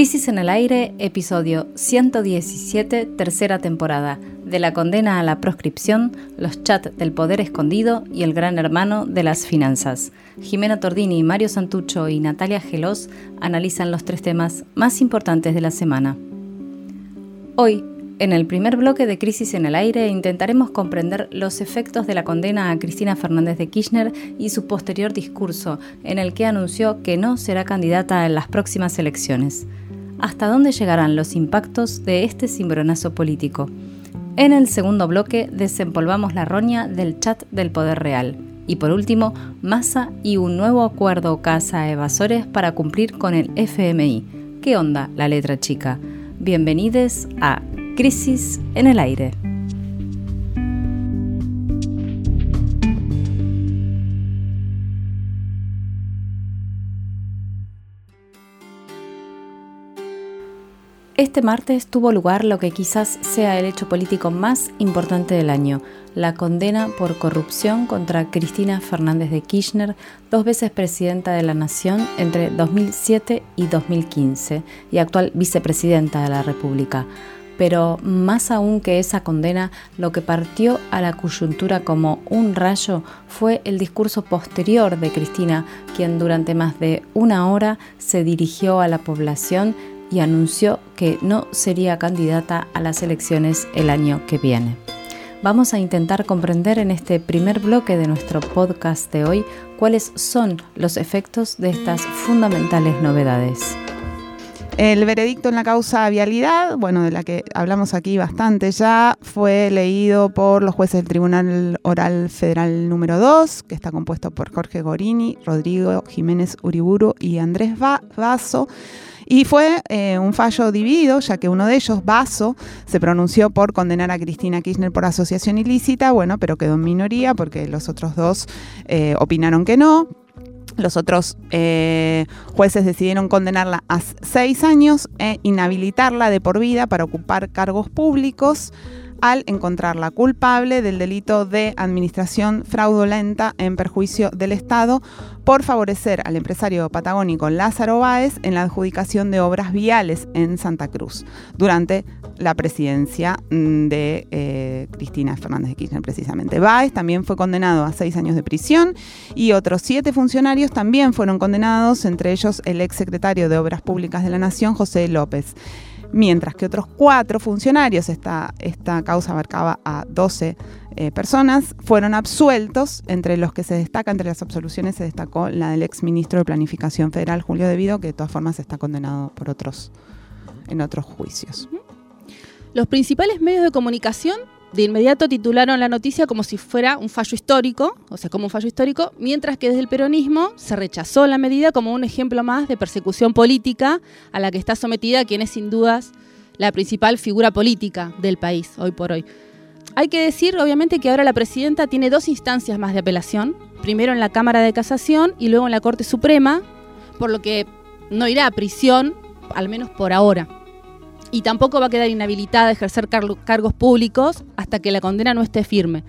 Crisis en el Aire, episodio 117, tercera temporada, de la condena a la proscripción, los chats del poder escondido y el gran hermano de las finanzas. Jimena Tordini, Mario Santucho y Natalia Gelos analizan los tres temas más importantes de la semana. Hoy, en el primer bloque de Crisis en el Aire intentaremos comprender los efectos de la condena a Cristina Fernández de Kirchner y su posterior discurso, en el que anunció que no será candidata en las próximas elecciones. ¿Hasta dónde llegarán los impactos de este cimbronazo político? En el segundo bloque desempolvamos la roña del chat del poder real. Y por último, Massa y un nuevo acuerdo casa evasores para cumplir con el FMI. ¿Qué onda la letra chica? Bienvenidos a Crisis en el aire. Este martes tuvo lugar lo que quizás sea el hecho político más importante del año, la condena por corrupción contra Cristina Fernández de Kirchner, dos veces presidenta de la Nación entre 2007 y 2015 y actual vicepresidenta de la República. Pero más aún que esa condena, lo que partió a la coyuntura como un rayo fue el discurso posterior de Cristina, quien durante más de una hora se dirigió a la población y anunció que no sería candidata a las elecciones el año que viene. Vamos a intentar comprender en este primer bloque de nuestro podcast de hoy cuáles son los efectos de estas fundamentales novedades. El veredicto en la causa vialidad, bueno, de la que hablamos aquí bastante ya, fue leído por los jueces del Tribunal Oral Federal número 2, que está compuesto por Jorge Gorini, Rodrigo Jiménez Uriburu y Andrés Vaso. Y fue eh, un fallo dividido, ya que uno de ellos, Vaso, se pronunció por condenar a Cristina Kirchner por asociación ilícita, bueno, pero quedó en minoría porque los otros dos eh, opinaron que no. Los otros eh, jueces decidieron condenarla a seis años e inhabilitarla de por vida para ocupar cargos públicos al encontrarla culpable del delito de administración fraudulenta en perjuicio del Estado por favorecer al empresario patagónico Lázaro Báez en la adjudicación de obras viales en Santa Cruz durante la presidencia mm, de eh, Cristina Fernández de Kirchner, precisamente. Báez también fue condenado a seis años de prisión y otros siete funcionarios también fueron condenados, entre ellos el ex secretario de Obras Públicas de la Nación, José López mientras que otros cuatro funcionarios, esta, esta causa abarcaba a 12 eh, personas, fueron absueltos, entre los que se destaca, entre las absoluciones se destacó la del ex ministro de Planificación Federal, Julio Devido, que de todas formas está condenado por otros, en otros juicios. Los principales medios de comunicación de inmediato titularon la noticia como si fuera un fallo histórico, o sea, como un fallo histórico, mientras que desde el peronismo se rechazó la medida como un ejemplo más de persecución política a la que está sometida quien es sin dudas la principal figura política del país hoy por hoy. Hay que decir, obviamente, que ahora la presidenta tiene dos instancias más de apelación, primero en la Cámara de Casación y luego en la Corte Suprema, por lo que no irá a prisión, al menos por ahora y tampoco va a quedar inhabilitada a ejercer cargos públicos hasta que la condena no esté firme.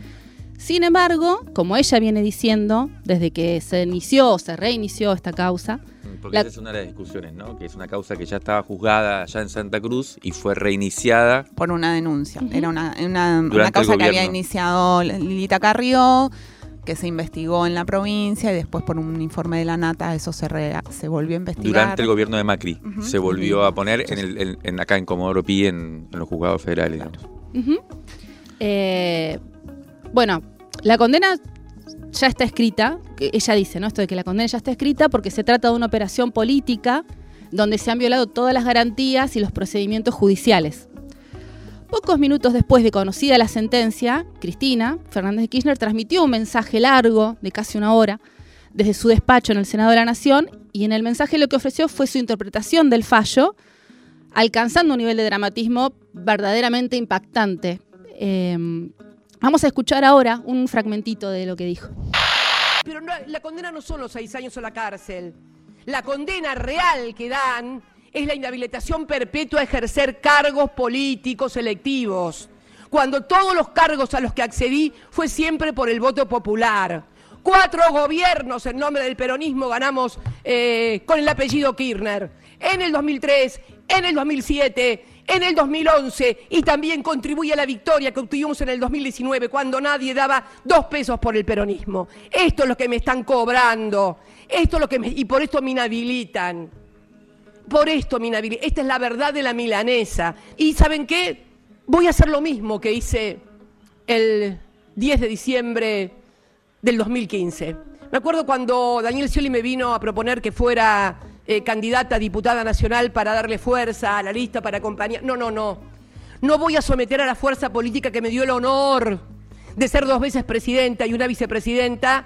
Sin embargo, como ella viene diciendo, desde que se inició o se reinició esta causa, porque esa es una de las discusiones, ¿no? Que es una causa que ya estaba juzgada allá en Santa Cruz y fue reiniciada. Por una denuncia. Era una, una causa que había iniciado Lilita Carrió que se investigó en la provincia y después por un informe de la Nata eso se, se volvió a investigar. Durante el gobierno de Macri se volvió a poner en, el, en, acá en Comodoro Pi, en, los juzgados federales. Eh, bueno, la condena ya está escrita, ella dice, ¿no? Esto de que la condena ya está escrita porque se trata de una operación política donde se han violado todas las garantías y los procedimientos judiciales. Pocos minutos después de conocida la sentencia, Cristina Fernández de Kirchner transmitió un mensaje largo de casi una hora desde su despacho en el Senado de la Nación y en el mensaje lo que ofreció fue su interpretación del fallo, alcanzando un nivel de dramatismo verdaderamente impactante. Em, vamos a escuchar ahora un fragmentito de lo que dijo. Pero la condena no son los seis años a la cárcel. La condena real que dan es la inhabilitación perpetua a ejercer cargos políticos electivos, cuando todos los cargos a los que accedí fue siempre por el voto popular, Cuatro gobiernos en nombre del peronismo ganamos eh, con el apellido Kirchner. En el 2003, en el 2007, en el 2011 y también contribuye a la victoria que obtuvimos en el 2019 cuando nadie daba dos pesos por el peronismo. Esto es lo que me están cobrando. Esto es lo que me, y por esto me inhabilitan. Por esto me inhabilitan. Esta es la verdad de la milanesa. Y ¿saben qué? Voy a hacer lo mismo que hice el 10 de diciembre del 2015. Me acuerdo cuando Daniel Scioli me vino a proponer que fuera eh, candidata a diputada nacional para darle fuerza a la lista, para acompañar. No, no, no. No voy a someter a la fuerza política que me dio el honor de ser dos veces presidenta y una vicepresidenta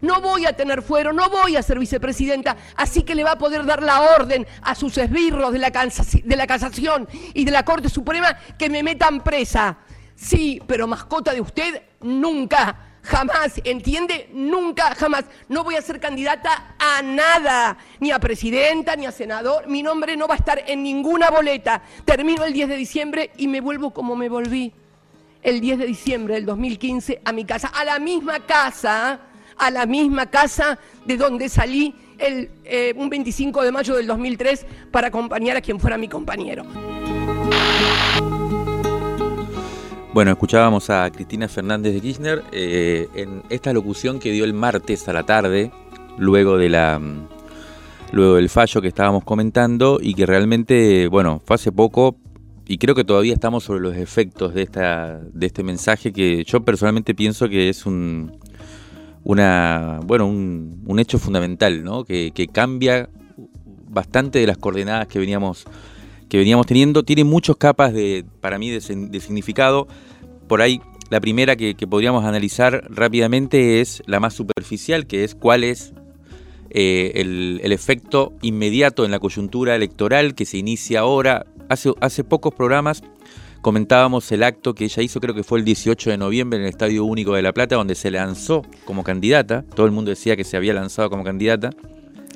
no voy a tener fuero, no voy a ser vicepresidenta, así que le va a poder dar la orden a sus esbirros de la, de la casación y de la Corte Suprema que me metan presa. Sí, pero mascota de usted, nunca. Jamás, ¿entiende? Nunca, jamás. No voy a ser candidata a nada, ni a presidenta, ni a senador. Mi nombre no va a estar en ninguna boleta. Termino el 10 de diciembre y me vuelvo como me volví el 10 de diciembre del 2015 a mi casa, a la misma casa a la misma casa de donde salí el, eh, un 25 de mayo del 2003 para acompañar a quien fuera mi compañero. Bueno, escuchábamos a Cristina Fernández de Kirchner eh, en esta locución que dio el martes a la tarde, luego de la luego del fallo que estábamos comentando y que realmente, bueno, fue hace poco y creo que todavía estamos sobre los efectos de esta de este mensaje que yo personalmente pienso que es un una, bueno, un, hecho fundamental, ¿no? Que, cambia bastante de las coordenadas que veníamos, que veníamos teniendo. Tiene muchas capas de, para mí, de, significado. Por ahí, la primera que, podríamos analizar rápidamente es la más superficial, que es cuál es eh, el, el, efecto inmediato en la coyuntura electoral que se inicia ahora. Hace, hace pocos programas comentábamos el acto que ella hizo, creo que fue el 18 de noviembre en el Estadio Único de La Plata, donde se lanzó como candidata. Todo el mundo decía que se había lanzado como candidata.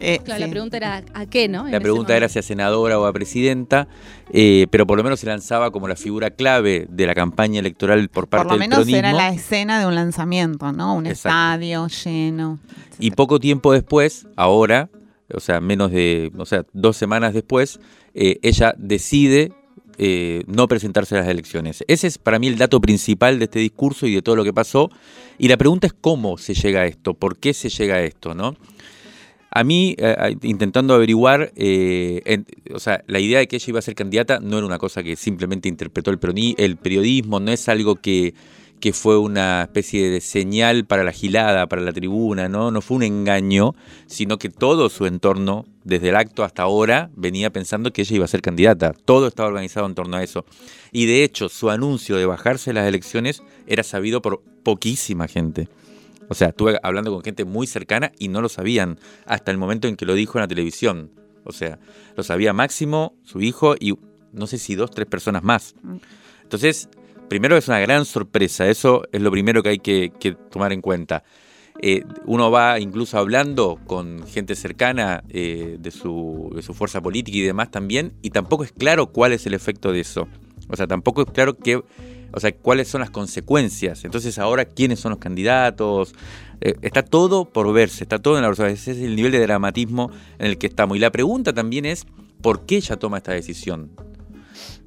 Eh, claro, la pregunta era a qué, ¿no? La pregunta era si a senadora o a presidenta, eh, pero por lo menos se lanzaba como la figura clave de la campaña electoral por parte del peronismo. Por lo menos era la escena de un lanzamiento, ¿no? Un estadio lleno. Y poco tiempo después, ahora, o sea, menos de, o sea, dos semanas después, eh, ella decide eh, no presentarse a las elecciones. Ese es para mí el dato principal de este discurso y de todo lo que pasó. Y la pregunta es cómo se llega a esto, por qué se llega a esto, ¿no? A mí, eh, intentando averiguar, eh, o sea, la idea de que ella iba a ser candidata no era una cosa que simplemente interpretó el, el periodismo, no es algo que que fue una especie de señal para la gilada, para la tribuna, ¿no? No fue un engaño, sino que todo su entorno, desde el acto hasta ahora, venía pensando que ella iba a ser candidata. Todo estaba organizado en torno a eso. Y de hecho, su anuncio de bajarse de las elecciones era sabido por poquísima gente. O sea, estuve hablando con gente muy cercana y no lo sabían hasta el momento en que lo dijo en la televisión. O sea, lo sabía Máximo, su hijo y no sé si dos, tres personas más. Mm. Entonces, primero es una gran sorpresa, eso es lo primero que hay que, tomar en cuenta. Eh, uno va incluso hablando con gente cercana eh, de, su, fuerza política y demás también, y tampoco es claro cuál es el efecto de eso. O sea, tampoco es claro qué, o sea, cuáles son las consecuencias. Entonces ahora, ¿quiénes son los candidatos? Eh, está todo por verse, está todo en la Ese es el nivel de dramatismo en el que estamos. Y la pregunta también es, ¿por qué ella toma esta decisión?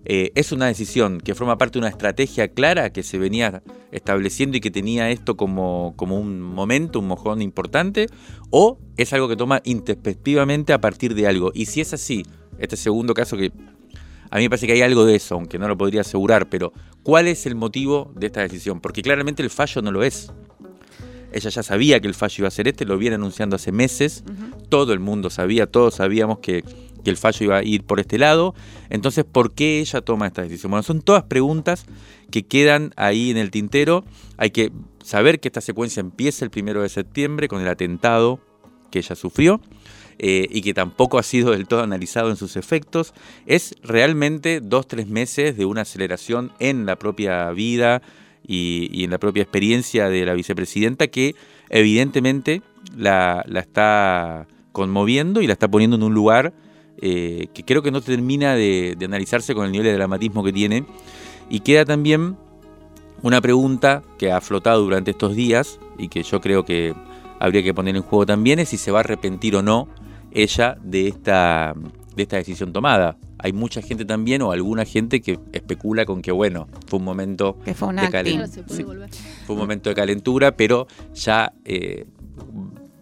Eh, ¿Es una decisión que forma parte de una estrategia clara que se venía estableciendo y que tenía esto como, como un momento, un mojón importante? ¿O es algo que toma introspectivamente a partir de algo? Y si es así, este segundo caso que a mí me parece que hay algo de eso, aunque no lo podría asegurar, pero ¿cuál es el motivo de esta decisión? Porque claramente el fallo no lo es. Ella ya sabía que el fallo iba a ser este, lo viene anunciando hace meses, todo el mundo sabía, todos sabíamos que que el fallo iba a ir por este lado. Entonces, ¿por qué ella toma esta decisión? Bueno, son todas preguntas que quedan ahí en el tintero. Hay que saber que esta secuencia empieza el primero de septiembre con el atentado que ella sufrió. Eh, y que tampoco ha sido del todo analizado en sus efectos, es realmente dos, tres meses de una aceleración en la propia vida y, en la propia experiencia de la vicepresidenta que evidentemente la, está conmoviendo y la está poniendo en un lugar eh, que creo que no termina de, de analizarse con el nivel de dramatismo que tiene. Y queda también una pregunta que ha flotado durante estos días y que yo creo que habría que poner en juego también es si se va a arrepentir o no ella de esta, de esta decisión tomada. Hay mucha gente también o alguna gente que especula con que, bueno, fue un momento de calentura. fue un momento de calentura, pero ya eh,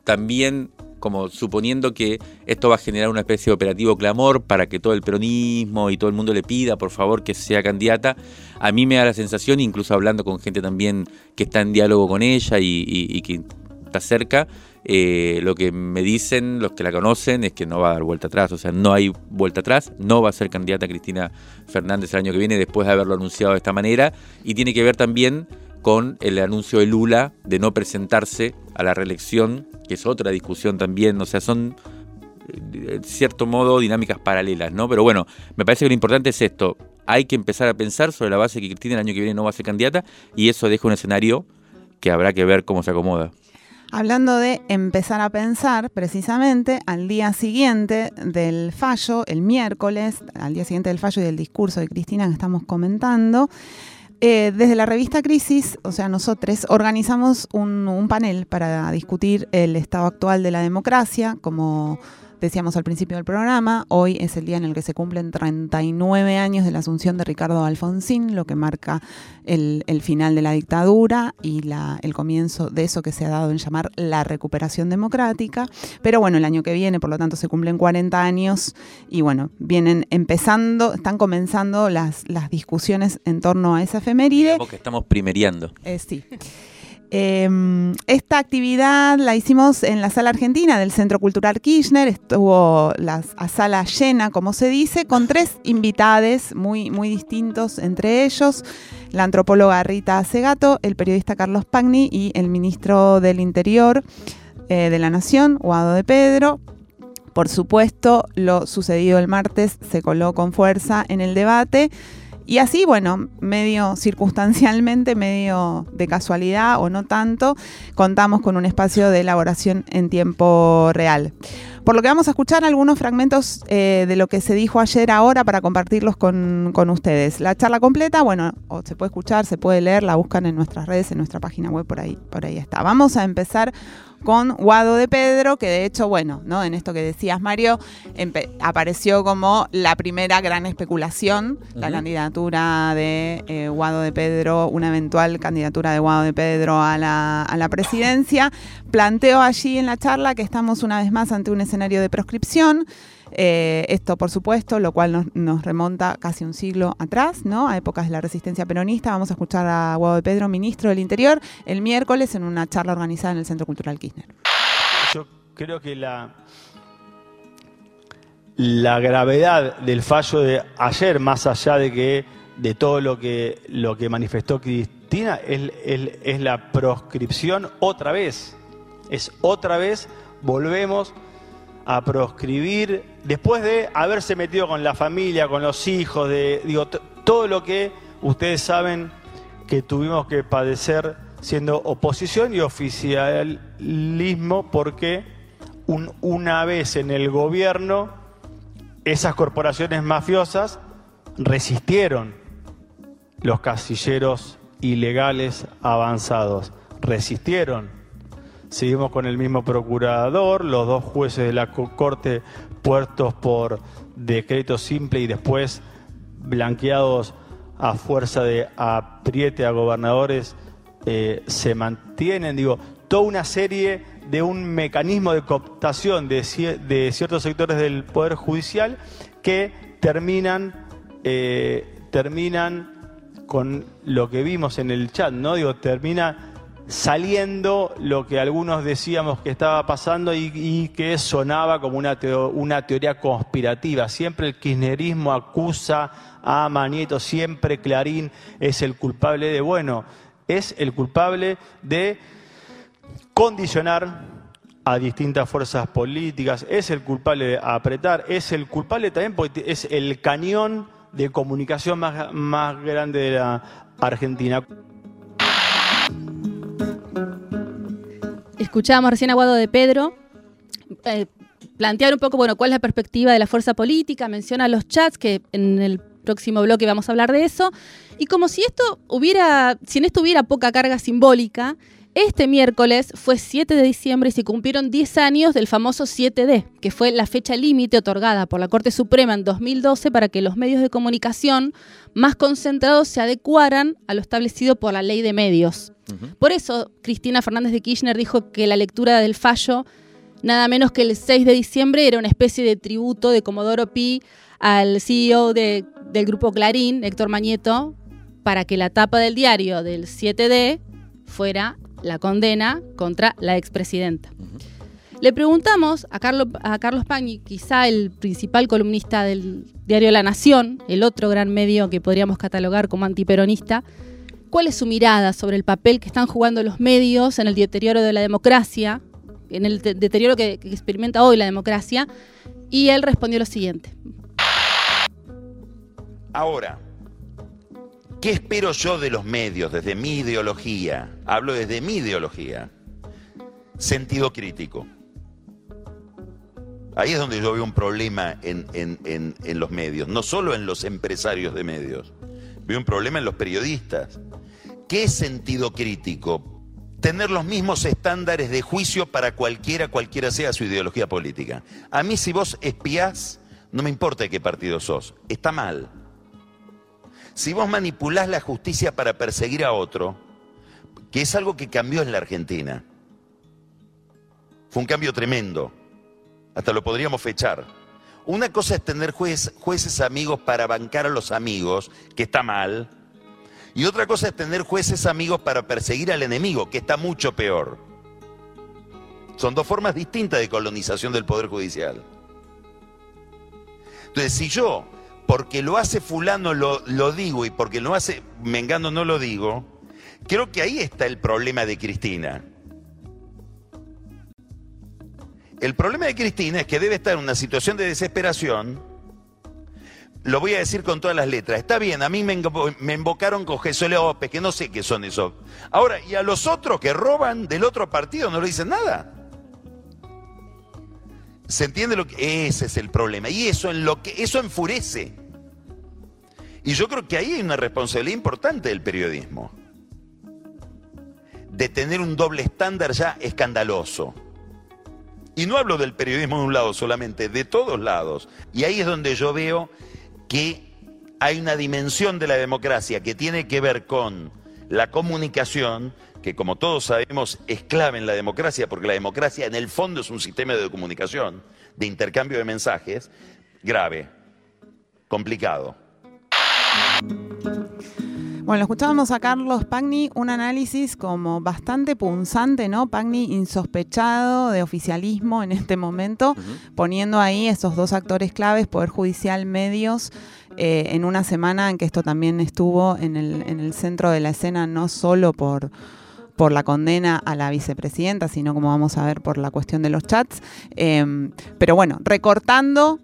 también como suponiendo que esto va a generar una especie de operativo clamor para que todo el peronismo y todo el mundo le pida, por favor, que sea candidata. A mí me da la sensación, incluso hablando con gente también que está en diálogo con ella y que está cerca, eh, lo que me dicen los que la conocen es que no va a dar vuelta atrás, o sea, no hay vuelta atrás, no va a ser candidata Cristina Fernández el año que viene después de haberlo anunciado de esta manera y tiene que ver también con el anuncio de Lula de no presentarse a la reelección, que es otra discusión también, o sea, son de cierto modo dinámicas paralelas, ¿no? Pero bueno, me parece que lo importante es esto, hay que empezar a pensar sobre la base que Cristina el año que viene no va a ser candidata y eso deja un escenario que habrá que ver cómo se acomoda. Hablando de empezar a pensar, precisamente al día siguiente del fallo, el miércoles, al día siguiente del fallo y del discurso de Cristina que estamos comentando, eh, desde la revista Crisis, o sea, nosotros organizamos un, un panel para discutir el estado actual de la democracia, como decíamos al principio del programa, hoy es el día en el que se cumplen 39 años de la asunción de Ricardo Alfonsín, lo que marca el, final de la dictadura y el comienzo de eso que se ha dado en llamar la recuperación democrática. Pero bueno, el año que viene, por lo tanto, se cumplen 40 años y bueno, vienen empezando, están comenzando las, las discusiones en torno a esa efeméride. Porque estamos primeriando. Eh, sí. Em, esta actividad la hicimos en la sala argentina del Centro Cultural Kirchner, estuvo la sala llena, como se dice, con tres invitades muy, muy distintos entre ellos, la antropóloga Rita Segato, el periodista Carlos Pagni y el ministro del Interior eh, de la Nación, Guado de Pedro. Por supuesto, lo sucedido el martes se coló con fuerza en el debate. Y así, bueno, medio circunstancialmente, medio de casualidad o no tanto, contamos con un espacio de elaboración en tiempo real. Por lo que vamos a escuchar algunos fragmentos eh, de lo que se dijo ayer ahora para compartirlos con, ustedes. La charla completa, bueno, se puede escuchar, se puede leer, la buscan en nuestras redes, en nuestra página web, por ahí, por ahí está. Vamos a empezar con Guado de Pedro, que de hecho, bueno, ¿no? En esto que decías, Mario, apareció como la primera gran especulación, la candidatura de eh, Guado de Pedro, una eventual candidatura de Guado de Pedro a la, a la presidencia. Planteó allí en la charla que estamos una vez más ante un escenario de proscripción. Eh, esto, por supuesto, lo cual nos, remonta casi un siglo atrás, ¿no? A épocas de la resistencia peronista. Vamos a escuchar a Guado de Pedro, ministro del Interior, el miércoles en una charla organizada en el Centro Cultural Kirchner. Yo creo que la, la gravedad del fallo de ayer, más allá de que de todo lo que, lo que manifestó Cristina, es, es la proscripción otra vez. Es otra vez, volvemos a proscribir, después de haberse metido con la familia, con los hijos, de digo, todo lo que ustedes saben que tuvimos que padecer siendo oposición y oficialismo, porque una vez en el gobierno, esas corporaciones mafiosas resistieron los casilleros ilegales avanzados, resistieron. Seguimos con el mismo procurador, los dos jueces de la Corte puestos por decreto simple y después blanqueados a fuerza de apriete a gobernadores eh, se mantienen. Digo, toda una serie de un mecanismo de cooptación de, ciertos sectores del Poder Judicial que terminan, eh, terminan con lo que vimos en el chat, ¿no? Digo, termina saliendo lo que algunos decíamos que estaba pasando y, que sonaba como una, una, teoría conspirativa. Siempre el kirchnerismo acusa a Manieto, siempre Clarín es el culpable de, bueno, es el culpable de condicionar a distintas fuerzas políticas, es el culpable de apretar, es el culpable también porque es el cañón de comunicación más, más grande de la Argentina. Escuchábamos recién a Guado de Pedro eh, plantear un poco, bueno, cuál es la perspectiva de la fuerza política, menciona los chats, que en el próximo bloque vamos a hablar de eso, y como si esto hubiera, si en esto hubiera poca carga simbólica, este miércoles fue 7 de diciembre y se cumplieron 10 años del famoso 7D, que fue la fecha límite otorgada por la Corte Suprema en 2012 para que los medios de comunicación más concentrados se adecuaran a lo establecido por la ley de medios. Por eso, Cristina Fernández de Kirchner dijo que la lectura del fallo, nada menos que el 6 de diciembre, era una especie de tributo de Comodoro Pi al CEO del grupo Clarín, Héctor Mañeto, para que la tapa del diario del 7D fuera la condena contra la expresidenta. Le preguntamos a Carlos, Pagni, quizá el principal columnista del diario La Nación, el otro gran medio que podríamos catalogar como antiperonista, cuál es su mirada sobre el papel que están jugando los medios en el deterioro de la democracia, en el deterioro que, que experimenta hoy la democracia, y él respondió lo siguiente. Ahora, ¿Qué espero yo de los medios desde mi ideología? Hablo desde mi ideología. Sentido crítico. Ahí es donde yo veo un problema en, en, los medios, no solo en los empresarios de medios. Veo un problema en los periodistas. ¿Qué sentido crítico? Tener los mismos estándares de juicio para cualquiera, cualquiera sea su ideología política. A mí si vos espiás, no me importa de qué partido sos, está mal. Si vos manipulás la justicia para perseguir a otro, que es algo que cambió en la Argentina, fue un cambio tremendo, hasta lo podríamos fechar. Una cosa es tener jueces amigos para bancar a los amigos, que está mal, y otra cosa es tener jueces amigos para perseguir al enemigo, que está mucho peor. Son dos formas distintas de colonización del Poder Judicial. Entonces, si yo porque lo hace fulano lo, lo digo y porque lo hace Mengano no lo digo, creo que ahí está el problema de Cristina. El problema de Cristina es que debe estar en una situación de desesperación. Lo voy a decir con todas las letras. Está bien, a mí me, me invocaron con Jesús López, que no sé qué son esos. Ahora, y a los otros que roban del otro partido no le dicen nada. ¿Se entiende lo que ese es el problema? Y eso en lo que eso enfurece. Y yo creo que ahí hay una responsabilidad importante del periodismo. De tener un doble estándar ya escandaloso. Y no hablo del periodismo de un lado solamente, de todos lados. Y ahí es donde yo veo que hay una dimensión de la democracia que tiene que ver con la comunicación, que como todos sabemos es clave en la democracia, porque la democracia en el fondo es un sistema de comunicación, de intercambio de mensajes, grave, complicado. Bueno, escuchábamos a Carlos Pagni un análisis como bastante punzante, ¿no? Pagni insospechado de oficialismo en este momento, poniendo ahí esos dos actores claves, Poder Judicial, medios, eh, en una semana en que esto también estuvo en el, en el centro de la escena, no solo por por la condena a la vicepresidenta, sino como vamos a ver por la cuestión de los chats. Em, pero bueno, recortando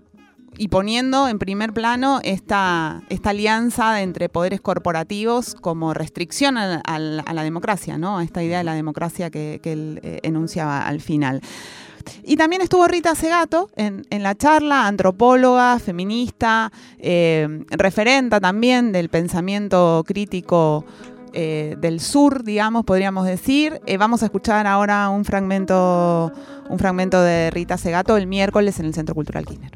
y poniendo en primer plano esta, esta alianza entre poderes corporativos como restricción a, la democracia, ¿no? a esta idea de la democracia que, él eh, enunciaba al final. Y también estuvo Rita Segato en, la charla, antropóloga, feminista, eh, referenta también del pensamiento crítico eh, del sur, digamos, podríamos decir. Eh, vamos a escuchar ahora un fragmento, un fragmento de Rita Segato el miércoles en el Centro Cultural Kirchner.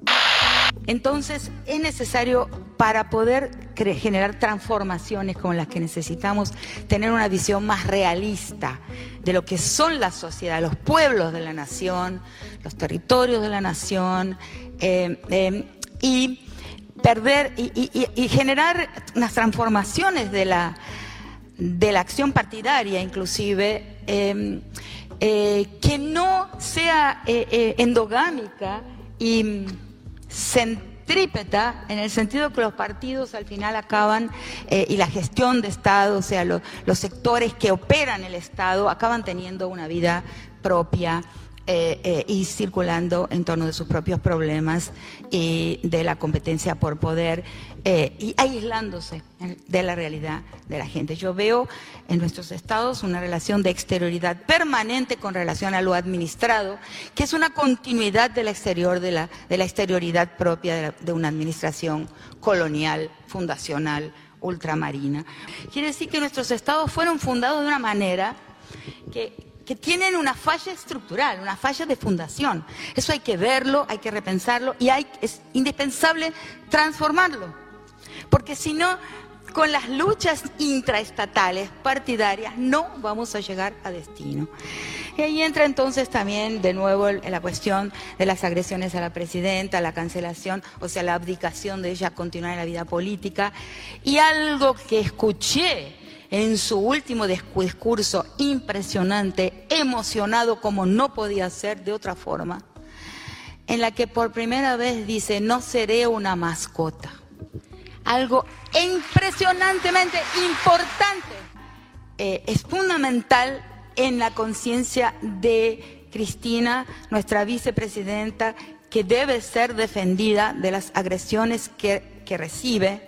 Entonces, es necesario para poder generar transformaciones como las que necesitamos, tener una visión más realista de lo que son la sociedad, los pueblos de la nación, los territorios de la nación, eh, y perder y generar unas transformaciones de la de la acción partidaria inclusive, em, eh, que no sea eh, eh, endogámica y centrípeta en el sentido que los partidos al final acaban, y la gestión de Estado, o sea, los sectores que operan el Estado, acaban teniendo una vida propia eh, eh, y circulando en torno de sus propios problemas y de la competencia por poder eh, y aislándose de la realidad de la gente. Yo veo en nuestros estados una relación de exterioridad permanente con relación a lo administrado, que es una continuidad de la exterior, de la, de la exterioridad propia de una administración colonial, fundacional, ultramarina. Quiere decir que nuestros estados fueron fundados de una manera que que tienen una falla estructural, una falla de fundación. Eso hay que verlo, hay que repensarlo y hay, es indispensable transformarlo. Porque si no, con las luchas intraestatales, partidarias, no vamos a llegar a destino. Y ahí entra entonces también de nuevo la cuestión de las agresiones a la presidenta, la cancelación, o sea, la abdicación de ella a continuar en la vida política. Y algo que escuché en su último discurso impresionante, emocionado como no podía ser de otra forma, en la que por primera vez dice, no seré una mascota. Algo impresionantemente importante. Eh, es fundamental en la conciencia de Cristina, nuestra vicepresidenta, que debe ser defendida de las agresiones que, recibe.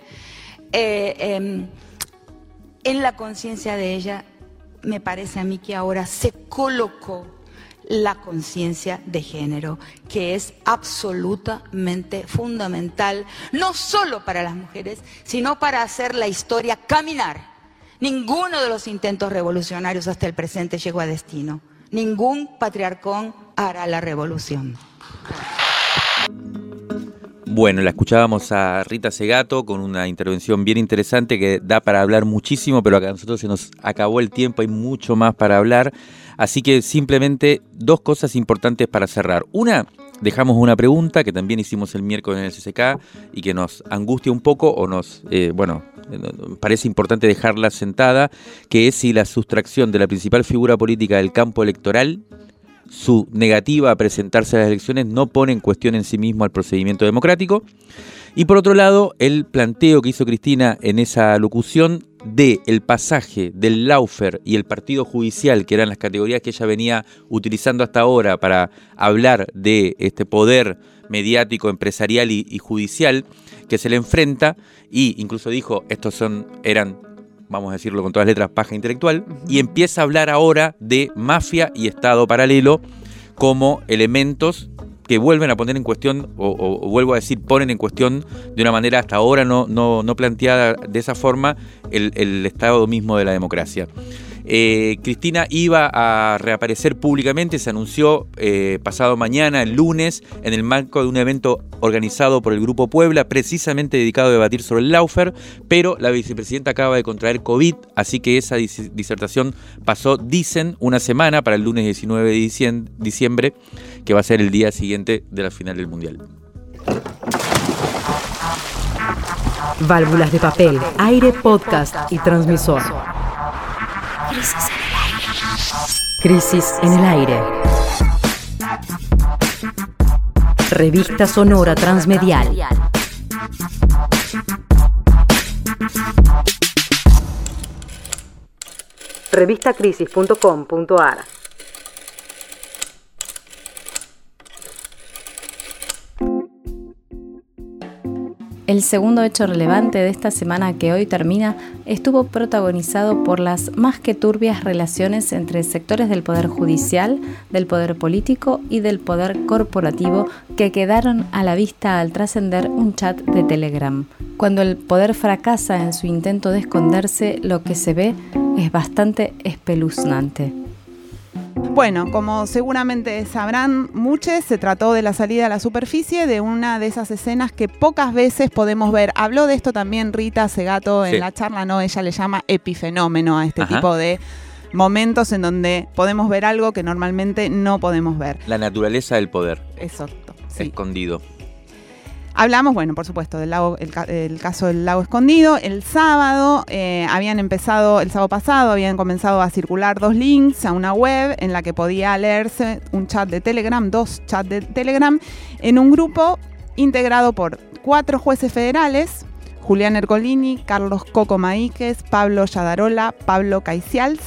Eh, em, en la conciencia de ella, me parece a mí que ahora se colocó la conciencia de género, que es absolutamente fundamental, no solo para las mujeres, sino para hacer la historia caminar. Ninguno de los intentos revolucionarios hasta el presente llegó a destino. Ningún patriarcón hará la revolución. Bueno, la escuchábamos a Rita Segato con una intervención bien interesante que da para hablar muchísimo, pero a nosotros se nos acabó el tiempo, hay mucho más para hablar. Así que simplemente dos cosas importantes para cerrar. Una, dejamos una pregunta que también hicimos el miércoles en el CCK y que nos angustia un poco o nos, eh, bueno, parece importante dejarla sentada, que es si la sustracción de la principal figura política del campo electoral su negativa a presentarse a las elecciones no pone en cuestión en sí mismo al procedimiento democrático. Y por otro lado, el planteo que hizo Cristina en esa locución de el pasaje del Laufer y el partido judicial, que eran las categorías que ella venía utilizando hasta ahora para hablar de este poder mediático, empresarial y, y judicial que se le enfrenta, y incluso dijo, estos son, eran vamos a decirlo con todas letras, paja intelectual, y empieza a hablar ahora de mafia y Estado paralelo como elementos que vuelven a poner en cuestión, o, vuelvo a decir, ponen en cuestión de una manera hasta ahora no, no, no planteada de esa forma el, el estado mismo de la democracia. Eh, Cristina iba a reaparecer públicamente, se anunció eh, pasado mañana, el lunes, en el marco de un evento organizado por el Grupo Puebla, precisamente dedicado a debatir sobre el Laufer, pero la vicepresidenta acaba de contraer COVID, así que esa disertación pasó, dicen, una semana para el lunes 19 de diciembre, que va a ser el día siguiente de la final del Mundial. Válvulas de papel, aire, podcast y transmisor. Crisis en el aire. Revista Sonora Transmedial. Revistacrisis.com.ar El segundo hecho relevante de esta semana que hoy termina estuvo protagonizado por las más que turbias relaciones entre sectores del Poder Judicial, del Poder Político y del Poder Corporativo que quedaron a la vista al trascender un chat de Telegram. Cuando el poder fracasa en su intento de esconderse, lo que se ve es bastante espeluznante. Bueno, como seguramente sabrán muchos, se trató de la salida a la superficie de una de esas escenas que pocas veces podemos ver. Habló de esto también Rita Segato en la charla, ¿no? Ella le llama epifenómeno a este tipo de momentos en donde podemos ver algo que normalmente no podemos ver. La naturaleza del poder. Exacto. Escondido. Hablamos, bueno, por supuesto, del caso del lago escondido. El sábado eh, habían empezado, el sábado pasado habían comenzado a circular dos links a una web en la que podía leerse un chat de Telegram, dos chats de Telegram, en un grupo integrado por cuatro jueces federales, Julián Ercolini, Carlos Coco Maíquez, Pablo Yadarola, Pablo Caicials,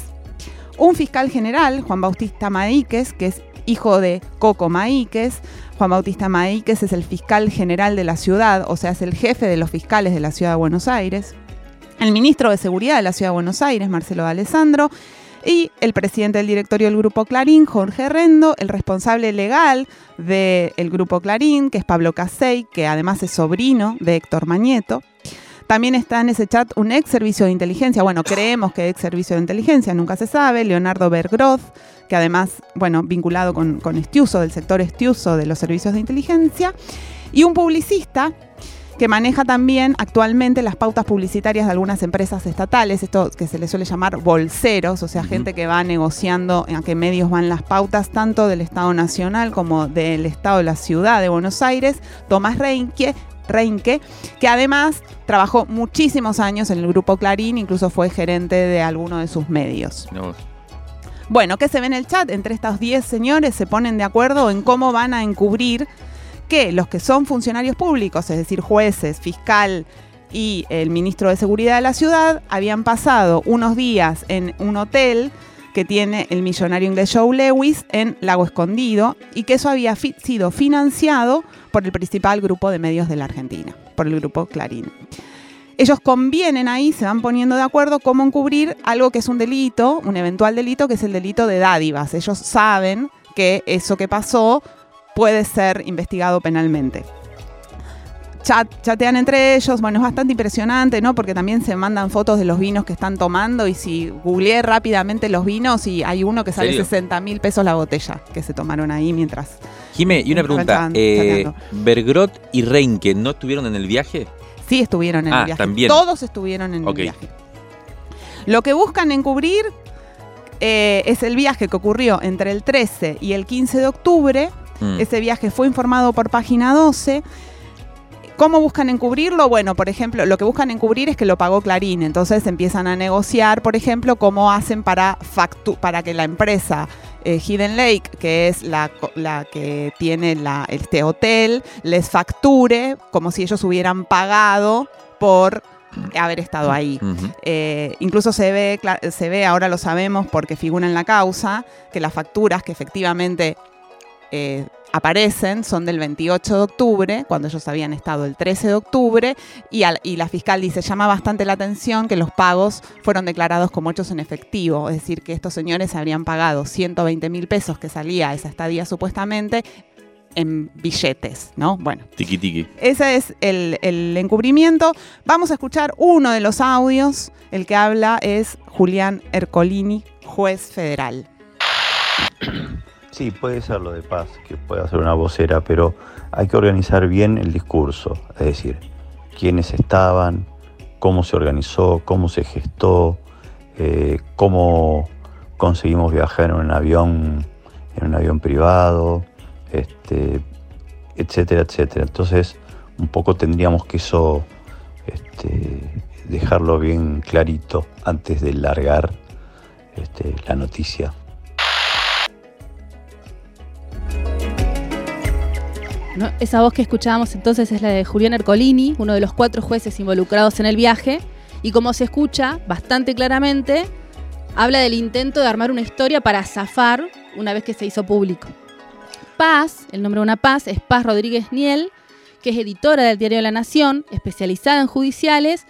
un fiscal general, Juan Bautista Maíquez, que es hijo de Coco Maíquez. Juan Bautista Maíquez es el fiscal general de la ciudad, o sea, es el jefe de los fiscales de la ciudad de Buenos Aires. El ministro de Seguridad de la ciudad de Buenos Aires, Marcelo D'Alessandro, y el presidente del directorio del Grupo Clarín, Jorge Rendo, el responsable legal del Grupo Clarín, que es Pablo Casey, que además es sobrino de Héctor Mañeto. También está en ese chat un ex servicio de inteligencia, bueno, creemos que ex servicio de inteligencia, nunca se sabe, Leonardo Bergroth, que además, bueno, vinculado con, con Estiuso, del sector Estiuso de los servicios de inteligencia, y un publicista que maneja también actualmente las pautas publicitarias de algunas empresas estatales, esto que se le suele llamar bolseros, o sea, gente que va negociando en qué medios van las pautas, tanto del Estado Nacional como del Estado de la Ciudad de Buenos Aires, Tomás Reinke, Reinke, que además trabajó muchísimos años en el grupo Clarín, incluso fue gerente de alguno de sus medios. No. Bueno, ¿qué se ve en el chat? Entre estos 10 señores se ponen de acuerdo en cómo van a encubrir que los que son funcionarios públicos, es decir, jueces, fiscal y el ministro de Seguridad de la ciudad, habían pasado unos días en un hotel que tiene el millonario inglés Joe Lewis en Lago Escondido y que eso había sido financiado por el principal grupo de medios de la Argentina, por el grupo Clarín. Ellos convienen ahí, se van poniendo de acuerdo cómo encubrir algo que es un delito, un eventual delito, que es el delito de dádivas. Ellos saben que eso que pasó puede ser investigado penalmente. Chat, chatean entre ellos, bueno, es bastante impresionante, ¿no? Porque también se mandan fotos de los vinos que están tomando y si googleé rápidamente los vinos y hay uno que sale ¿Serio? 60 mil pesos la botella que se tomaron ahí mientras... Jime, y una pregunta. Eh. Bergrot y Reinke, ¿no estuvieron en el viaje? Sí estuvieron en Ah, el viaje. también. Todos estuvieron en el viaje. Lo que buscan encubrir eh, es el viaje que ocurrió entre el 13 y el 15 de octubre. Mm. Ese viaje fue informado por página 12. ¿Cómo buscan encubrirlo? Bueno, por ejemplo, lo que buscan encubrir es que lo pagó Clarín. Entonces empiezan a negociar, por ejemplo, cómo hacen para, factu para que la empresa eh, Hidden Lake, que es la, que tiene la- este hotel, les facture como si ellos hubieran pagado por haber estado ahí. Eh, incluso se ve, se ve, ahora lo sabemos porque figura en la causa, que las facturas que efectivamente eh, aparecen son del 28 de octubre, cuando ellos habían estado el 13 de octubre, y, al- y la fiscal dice, llama bastante la atención que los pagos fueron declarados como hechos en efectivo, es decir, que estos señores habrían pagado 120 mil pesos que salía esa estadía supuestamente en billetes, ¿no? Bueno. Tiki tiki. Ese es el, el encubrimiento. Vamos a escuchar uno de los audios. El que habla es Julián Ercolini, juez federal. Sí, puede ser lo de paz, que pueda ser una vocera, pero hay que organizar bien el discurso, es decir, quiénes estaban, cómo se organizó, cómo se gestó, eh, cómo conseguimos viajar en un avión, en un avión privado, este, etcétera, etcétera. Entonces, un poco tendríamos que eso este, dejarlo bien clarito antes de largar este, la noticia. ¿No? Esa voz que escuchábamos entonces es la de Julián Ercolini, uno de los cuatro jueces involucrados en el viaje, y como se escucha bastante claramente, habla del intento de armar una historia para zafar una vez que se hizo público. Paz, el nombre de una Paz, es Paz Rodríguez Niel, que es editora del diario La Nación, especializada en judiciales,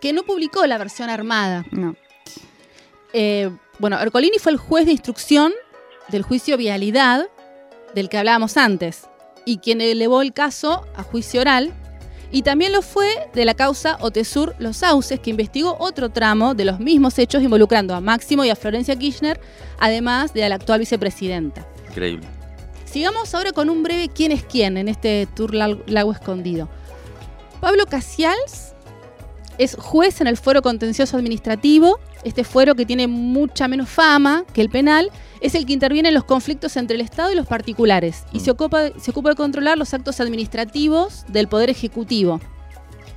que no publicó la versión armada. No. Eh, bueno, Ercolini fue el juez de instrucción del juicio Vialidad, del que hablábamos antes, y quien elevó el caso a juicio oral, y también lo fue de la causa Otesur Los Sauces, que investigó otro tramo de los mismos hechos involucrando a Máximo y a Florencia Kirchner, además de a la actual vicepresidenta. Increíble. Sigamos ahora con un breve quién es quién en este tour lag- Lago Escondido. Pablo Casials es juez en el Fuero Contencioso Administrativo. Este fuero que tiene mucha menos fama que el penal es el que interviene en los conflictos entre el Estado y los particulares y se ocupa, se ocupa de controlar los actos administrativos del Poder Ejecutivo.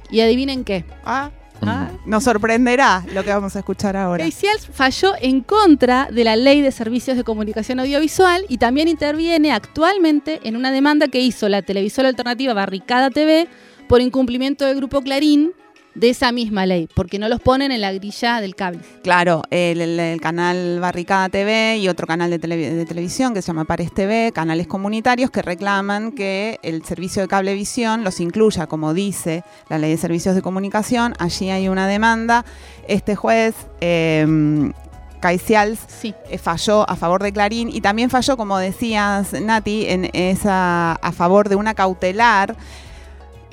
Y adivinen qué. Ah, ah, nos sorprenderá lo que vamos a escuchar ahora. Casials falló en contra de la Ley de Servicios de Comunicación Audiovisual y también interviene actualmente en una demanda que hizo la televisora alternativa Barricada TV por incumplimiento del Grupo Clarín de esa misma ley, porque no los ponen en la grilla del cable. Claro, el, el- el canal Barricada TV y otro canal de, tele- de televisión que se llama Pares TV, canales comunitarios que reclaman que el servicio de cablevisión los incluya, como dice la ley de servicios de comunicación. Allí hay una demanda. Este juez, eh, Caicials, Sí. eh, falló a favor de Clarín y también falló, como decías, Nati, en esa a favor de una cautelar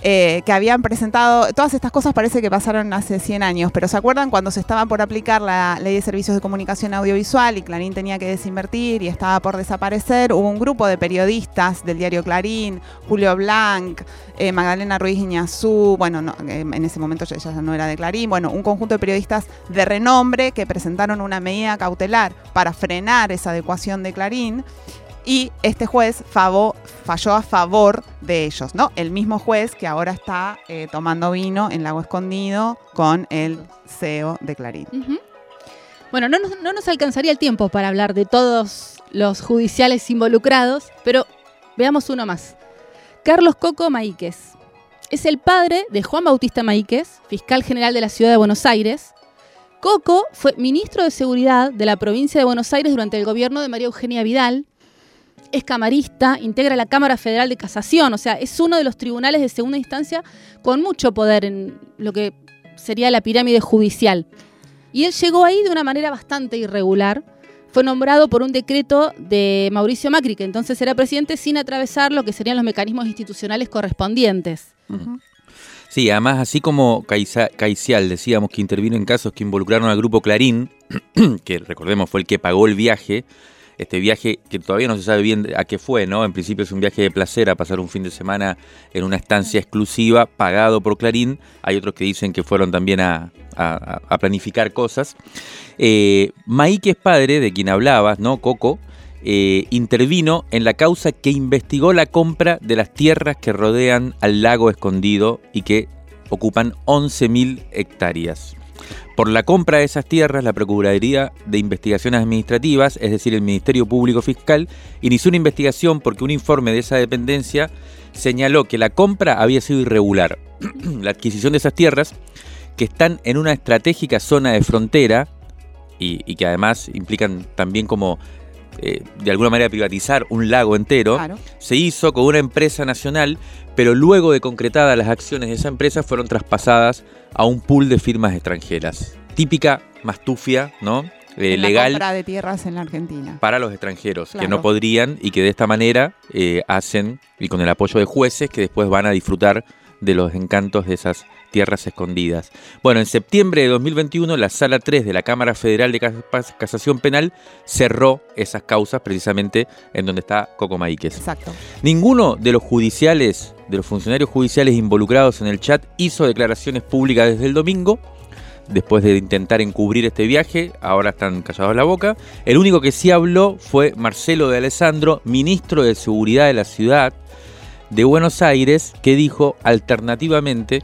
eh, que habían presentado. Todas estas cosas parece que pasaron hace 100 años, pero ¿se acuerdan cuando se estaba por aplicar la ley de servicios de comunicación audiovisual y Clarín tenía que desinvertir y estaba por desaparecer? Hubo un grupo de periodistas del diario Clarín, Julio Blanc, eh, Magdalena Ruiz Iñazú, bueno, no, eh, en ese momento ella ya no era de Clarín, bueno, un conjunto de periodistas de renombre que presentaron una medida cautelar para frenar esa adecuación de Clarín. Y este juez falló a favor de ellos, ¿no? El mismo juez que ahora está eh, tomando vino en Lago Escondido con el CEO de Clarín. Bueno, no nos, no nos alcanzaría el tiempo para hablar de todos los judiciales involucrados, pero veamos uno más. Carlos Coco Maíquez. Es el padre de Juan Bautista Maíquez, fiscal general de la ciudad de Buenos Aires. Coco fue ministro de Seguridad de la provincia de Buenos Aires durante el gobierno de María Eugenia Vidal. Es camarista, integra la Cámara Federal de Casación, o sea, es uno de los tribunales de segunda instancia con mucho poder en lo que sería la pirámide judicial. Y él llegó ahí de una manera bastante irregular. Fue nombrado por un decreto de Mauricio Macri, que entonces era presidente, sin atravesar lo que serían los mecanismos institucionales correspondientes. Sí, además, así como Caicial decíamos que intervino en casos que involucraron al grupo Clarín, que recordemos fue el que pagó el viaje, este viaje que todavía no se sabe bien a qué fue, ¿no? En principio es un viaje de placer a pasar un fin de semana en una estancia exclusiva pagado por Clarín. Hay otros que dicen que fueron también a, planificar cosas. Eh, Maí, que es padre de quien hablabas, ¿no? Coco, eh, intervino en la causa que investigó la compra de las tierras que rodean al lago escondido y que ocupan 11.000 hectáreas. Por la compra de esas tierras, la Procuraduría de Investigaciones Administrativas, es decir, el Ministerio Público Fiscal, inició una investigación porque un informe de esa dependencia señaló que la compra había sido irregular. la adquisición de esas tierras, que están en una estratégica zona de frontera y, que además implican también como eh, de alguna manera privatizar un lago entero, Claro. se hizo con una empresa nacional, pero luego de concretadas las acciones de esa empresa fueron traspasadas a un pool de firmas extranjeras. Típica mastufia, ¿no? Eh, En la legal compra de tierras en la Argentina. para los extranjeros, que no podrían y que de esta manera eh, hacen, y con el apoyo de jueces, que después van a disfrutar de los encantos de esas tierras escondidas. Bueno, en septiembre de 2021 la Sala 3 de la Cámara Federal de Cas- Casación Penal cerró esas causas precisamente en donde está Coco Maíquez. Exacto. Ninguno de los judiciales, de los funcionarios judiciales involucrados en el chat hizo declaraciones públicas desde el domingo. Después de intentar encubrir este viaje, ahora están callados la boca. El único que sí habló fue Marcelo de Alessandro, ministro de Seguridad de la ciudad de Buenos Aires, que dijo alternativamente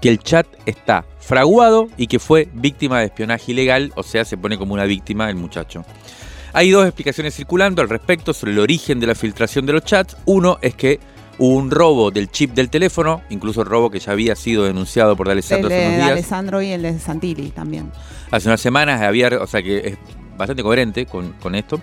que el chat está fraguado y que fue víctima de espionaje ilegal, o sea, se pone como una víctima el muchacho. Hay dos explicaciones circulando al respecto sobre el origen de la filtración de los chats. Uno es que hubo un robo del chip del teléfono, incluso robo que ya había sido denunciado por El D'Alessandro hace de unos días. Alessandro y el de Santilli también. Hace unas semanas había, o sea que es bastante coherente con, con esto.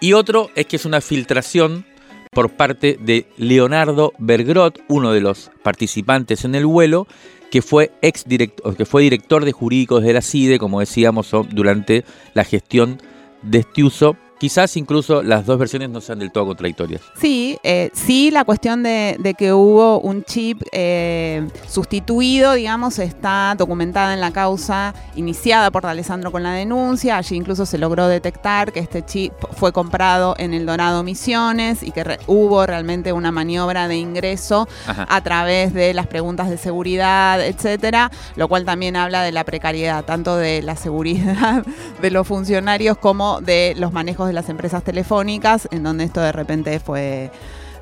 Y otro es que es una filtración por parte de Leonardo Bergrot, uno de los participantes en el vuelo, que fue ex director, que fue director de jurídicos de la CIDE, como decíamos, durante la gestión de este uso. Quizás incluso las dos versiones no sean del todo contradictorias. Sí, eh, sí, la cuestión de, de que hubo un chip eh, sustituido, digamos, está documentada en la causa iniciada por Alessandro con la denuncia. Allí incluso se logró detectar que este chip fue comprado en el Dorado Misiones y que re- hubo realmente una maniobra de ingreso Ajá. a través de las preguntas de seguridad, etcétera, lo cual también habla de la precariedad, tanto de la seguridad de los funcionarios como de los manejos de las empresas telefónicas, en donde esto de repente fue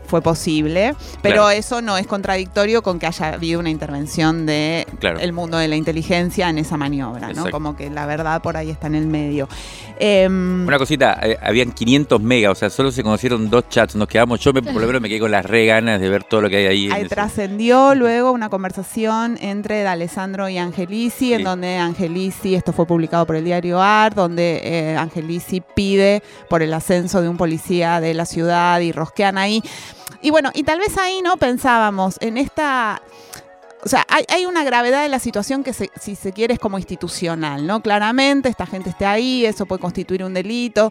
fue posible, pero Claro. eso no es contradictorio con que haya habido una intervención de Claro. el mundo de la inteligencia en esa maniobra, ¿no? Como que la verdad por ahí está en el medio. Em, Una cosita, eh, habían 500 megas, o sea, solo se conocieron dos chats, nos quedamos, yo me, por lo menos me quedé con las re ganas de ver todo lo que hay ahí. Ahí trascendió luego una conversación entre D'Alessandro y Angelici, en donde Angelici, esto fue publicado por el diario AR, donde eh, Angelici pide por el ascenso de un policía de la ciudad y rosquean ahí. Y bueno, y tal vez ahí no pensábamos en esta... O sea, hay, hay una gravedad de la situación que, se- si se quiere, es como institucional, ¿no? Claramente, esta gente esté ahí, eso puede constituir un delito,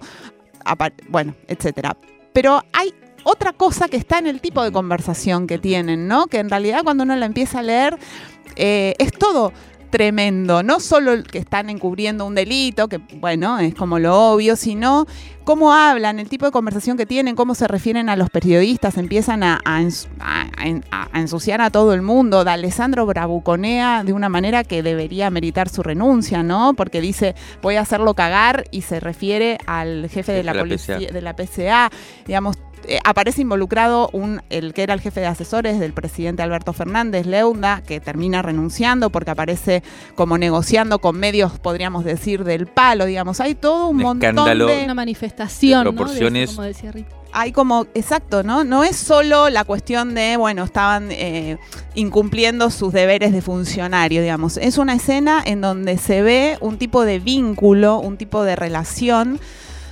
bueno, etcétera. Pero hay otra cosa que está en el tipo de conversación que tienen, ¿no? Que en realidad cuando uno la empieza a leer eh, es todo tremendo, no solo que están encubriendo un delito, que bueno, es como lo obvio, sino cómo hablan, el tipo de conversación que tienen, cómo se refieren a los periodistas, empiezan a, a ens- a- a- a ensuciar a todo el mundo. D'Alessandro bravuconea de una manera que debería meritar su renuncia, ¿no? Porque dice, voy a hacerlo cagar y se refiere al jefe de la de la policía, PCA. de la PCA, digamos, eh, aparece involucrado un, el que era el jefe de asesores del presidente Alberto Fernández, Leunda, que termina renunciando porque aparece como negociando con medios, podríamos decir, del palo, digamos. Hay todo un, Un montón escándalo. de Una manifestación, De ¿no? proporciones. eso, como decía hay como, exacto, ¿no? No es solo la cuestión de, bueno, estaban eh, incumpliendo sus deberes de funcionario, digamos. Es una escena en donde se ve un tipo de vínculo, un tipo de relación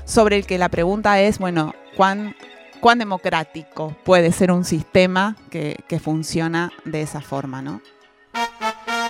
sobre el que la pregunta es, bueno, ¿cuán, cuán democrático puede ser un sistema que, funciona de esa forma, ¿no?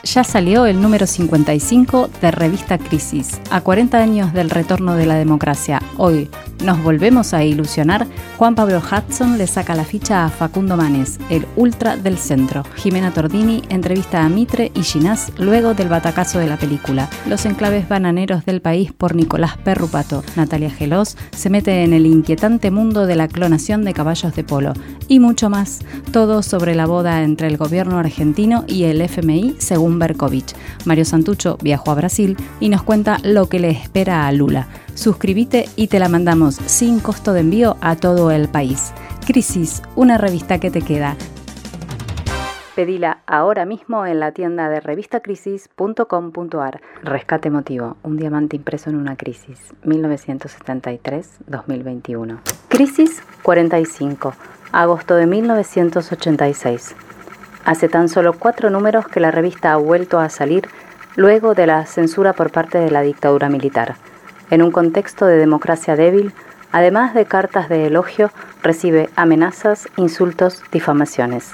Ya salió el número 55 de Revista Crisis. A 40 años del retorno de la democracia, hoy nos volvemos a ilusionar. Juan Pablo Hudson le saca la ficha a Facundo Manes, el ultra del centro. Jimena Tordini entrevista a Mitre y Ginás luego del batacazo de la película. Los enclaves bananeros del país por Nicolás Perrupato. Natalia Gelos se mete en el inquietante mundo de la clonación de caballos de polo. Y mucho más. Todo sobre la boda entre el gobierno argentino y el FMI según Berkovich. Mario Santucho viajó a Brasil y nos cuenta lo que le espera a Lula. Suscríbete y te la mandamos sin costo de envío a todo el país. Crisis, una revista que te queda. Pedila ahora mismo en la tienda de revistacrisis.com.ar. Rescate emotivo, un diamante impreso en una crisis, 1973-2021. Crisis 45, agosto de 1986. Hace tan solo cuatro números que la revista ha vuelto a salir luego de la censura por parte de la dictadura militar. En un contexto de democracia débil, además de cartas de elogio, recibe amenazas, insultos, difamaciones.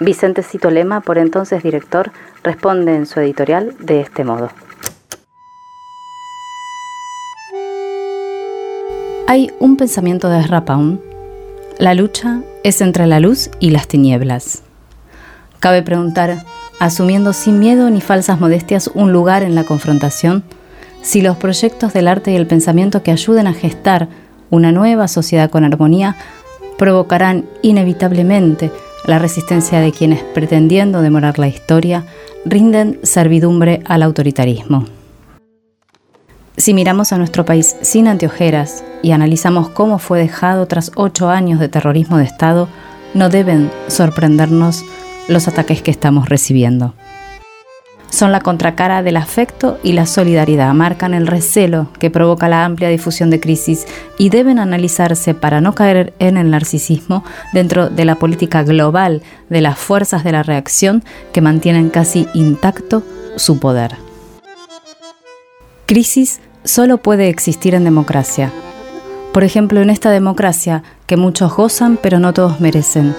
Vicente Cito Lema, por entonces director, responde en su editorial de este modo. Hay un pensamiento de Rapaun. La lucha es entre la luz y las tinieblas. Cabe preguntar, asumiendo sin miedo ni falsas modestias un lugar en la confrontación, si los proyectos del arte y el pensamiento que ayuden a gestar una nueva sociedad con armonía provocarán inevitablemente la resistencia de quienes, pretendiendo demorar la historia, rinden servidumbre al autoritarismo. Si miramos a nuestro país sin anteojeras y analizamos cómo fue dejado tras ocho años de terrorismo de Estado, no deben sorprendernos los ataques que estamos recibiendo. Son la contracara del afecto y la solidaridad, marcan el recelo que provoca la amplia difusión de crisis y deben analizarse para no caer en el narcisismo dentro de la política global de las fuerzas de la reacción que mantienen casi intacto su poder. Crisis solo puede existir en democracia. Por ejemplo, en esta democracia que muchos gozan pero no todos merecen,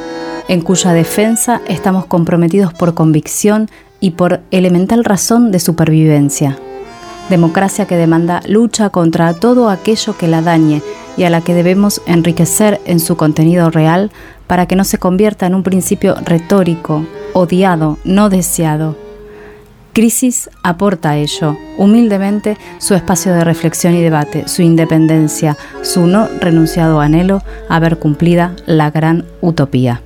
en cuya defensa estamos comprometidos por convicción y por elemental razón de supervivencia. Democracia que demanda lucha contra todo aquello que la dañe y a la que debemos enriquecer en su contenido real para que no se convierta en un principio retórico, odiado, no deseado. Crisis aporta a ello, humildemente, su espacio de reflexión y debate, su independencia, su no renunciado anhelo a ver cumplida la gran utopía.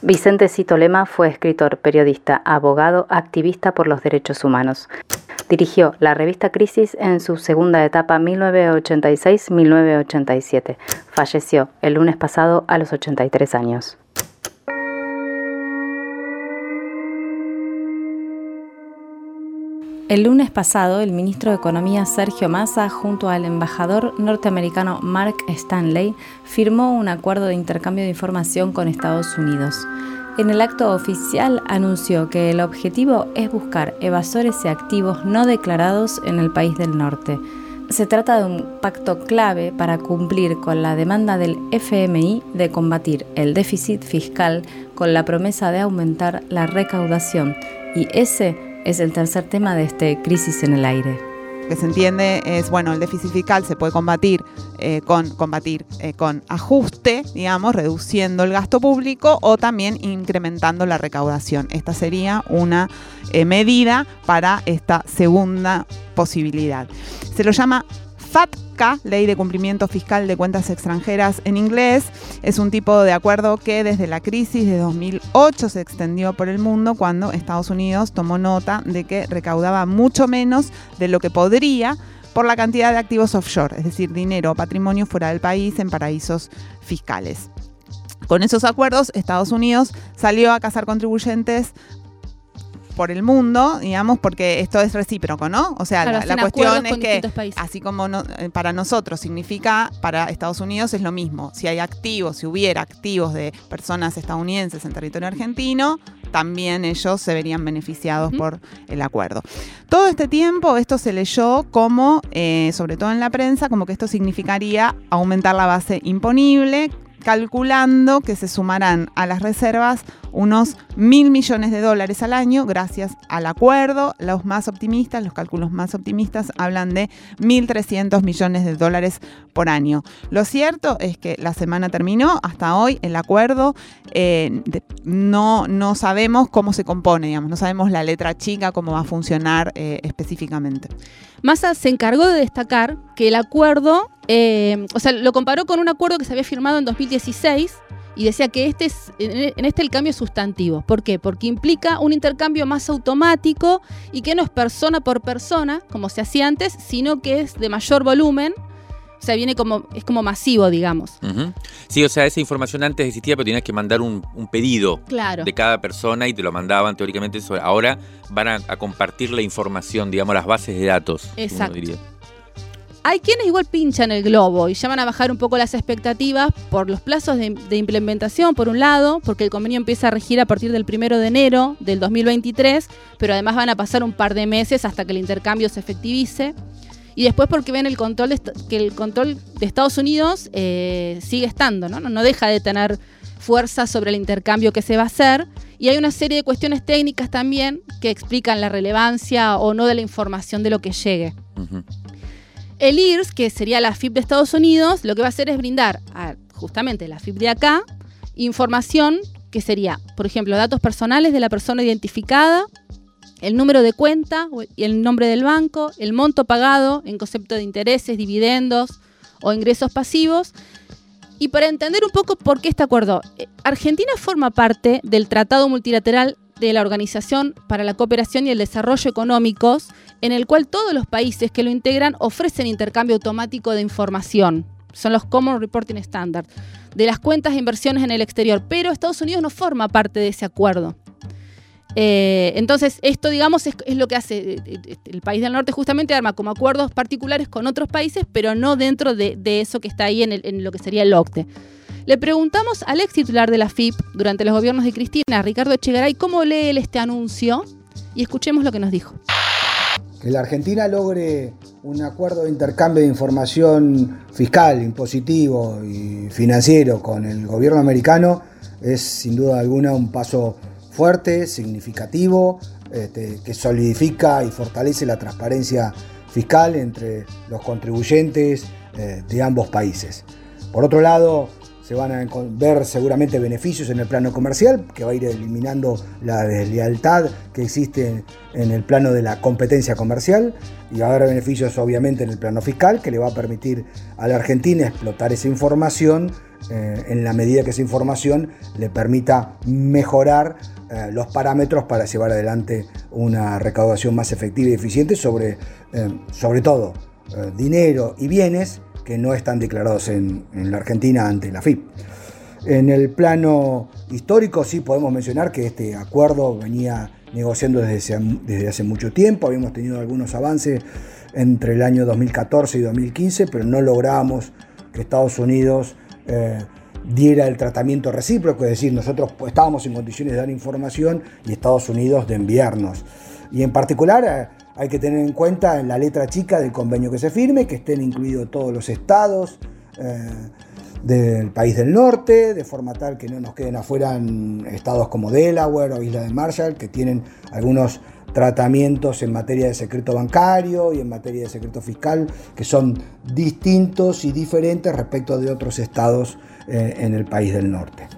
Vicente Cito Lema fue escritor, periodista, abogado, activista por los derechos humanos. Dirigió la revista Crisis en su segunda etapa 1986-1987. Falleció el lunes pasado a los 83 años. El lunes pasado, el ministro de Economía Sergio Massa, junto al embajador norteamericano Mark Stanley, firmó un acuerdo de intercambio de información con Estados Unidos. En el acto oficial anunció que el objetivo es buscar evasores y activos no declarados en el país del norte. Se trata de un pacto clave para cumplir con la demanda del FMI de combatir el déficit fiscal con la promesa de aumentar la recaudación y ese es el tercer tema de este Crisis en el Aire que se entiende es, bueno, el déficit fiscal se puede combatir eh, con, combatir, eh, con ajuste, digamos, reduciendo el gasto público o también incrementando la recaudación. Esta sería una eh, medida para esta segunda posibilidad. Se lo llama FATCA, Ley de Cumplimiento Fiscal de Cuentas Extranjeras en inglés, es un tipo de acuerdo que desde la crisis de 2008 se extendió por el mundo cuando Estados Unidos tomó nota de que recaudaba mucho menos de lo que podría por la cantidad de activos offshore, es decir, dinero o patrimonio fuera del país en paraísos fiscales. Con esos acuerdos, Estados Unidos salió a cazar contribuyentes por el mundo, digamos, porque esto es recíproco, ¿no? O sea, la, cuestión es que, así como eh, para nosotros significa, para Estados Unidos es lo mismo. Si hay activos, si hubiera activos de personas estadounidenses en territorio argentino, también ellos se verían beneficiados por el acuerdo. Todo este tiempo esto se leyó como, eh, sobre todo en la prensa, como que esto significaría aumentar la base imponible, calculando que se sumarán a las reservas unos mil millones de dólares al año gracias al acuerdo. Los más optimistas, los cálculos más optimistas hablan de 1.300 millones de dólares por año. Lo cierto es que la semana terminó, hasta hoy el acuerdo eh, no, no sabemos cómo se compone, digamos, no sabemos la letra chica, cómo va a funcionar eh, específicamente. Massa se encargó de destacar que el acuerdo, eh, o sea, lo comparó con un acuerdo que se había firmado en 2016 y decía que este es, en este el cambio es sustantivo. ¿Por qué? Porque implica un intercambio más automático y que no es persona por persona, como se hacía antes, sino que es de mayor volumen. O sea, viene como, es como masivo, digamos. Sí, o sea, esa información antes existía, pero tenías que mandar un, pedido de cada persona y te lo mandaban teóricamente. Ahora van a, compartir la información, digamos, las bases de datos. Exacto. Hay quienes igual pinchan el globo y llaman a bajar un poco las expectativas por los plazos de, implementación, por un lado, porque el convenio empieza a regir a partir del primero de enero del 2023, pero además van a pasar un par de meses hasta que el intercambio se efectivice. Y después porque ven el control que el control de Estados Unidos eh, sigue estando, ¿no? ¿no? deja de tener fuerza sobre el intercambio que se va a hacer. Y hay una serie de cuestiones técnicas también que explican la relevancia o no de la información de lo que llegue. El IRS, que sería la FIP de Estados Unidos, lo que va a hacer es brindar a justamente la FIP de acá información que sería, por ejemplo, datos personales de la persona identificada, el número de cuenta y el nombre del banco, el monto pagado en concepto de intereses, dividendos o ingresos pasivos. Y para entender un poco por qué este acuerdo, eh, Argentina forma parte del Tratado Multilateral de la Organización para la Cooperación y el Desarrollo Económicos, en el cual todos los países que lo integran ofrecen intercambio automático de información. Son los Common Reporting Standards de las cuentas de inversiones en el exterior, pero Estados Unidos no forma parte de ese acuerdo. Eh, entonces, esto, digamos, es, lo que hace eh, eh, el país del norte, justamente arma como acuerdos particulares con otros países, pero no dentro de, eso que está ahí en, lo que sería el OCDE. Le preguntamos al ex titular de la FIP durante los gobiernos de Cristina, Ricardo Echegaray, cómo lee él este anuncio y escuchemos lo que nos dijo. Que la Argentina logre un acuerdo de intercambio de información fiscal, impositivo y financiero con el gobierno americano es sin duda alguna un paso fuerte, significativo, este, que solidifica y fortalece la transparencia fiscal entre los contribuyentes eh, de ambos países. Por otro lado, se van a ver seguramente beneficios en el plano comercial, que va a ir eliminando la deslealtad que existe en el plano de la competencia comercial, y va a haber beneficios obviamente en el plano fiscal, que le va a permitir a la Argentina explotar esa información eh, en la medida que esa información le permita mejorar eh, los parámetros para llevar adelante una recaudación más efectiva y eficiente sobre, eh, sobre todo, dinero y bienes que no están declarados en, la Argentina ante la FIP. En el plano histórico sí podemos mencionar que este acuerdo venía negociando desde, desde hace mucho tiempo, habíamos tenido algunos avances entre el año 2014 y 2015, pero no logramos que Estados Unidos eh, diera el tratamiento recíproco, es decir, nosotros estábamos en condiciones de dar información y Estados Unidos de enviarnos. Y en particular eh, hay que tener en cuenta en la letra chica del convenio que se firme, que estén incluidos todos los estados eh, del país del norte, de forma tal que no nos queden afuera estados como Delaware o Isla de Marshall, que tienen algunos tratamientos en materia de secreto bancario y en materia de secreto fiscal que son distintos y diferentes respecto de otros estados eh, en el país del norte.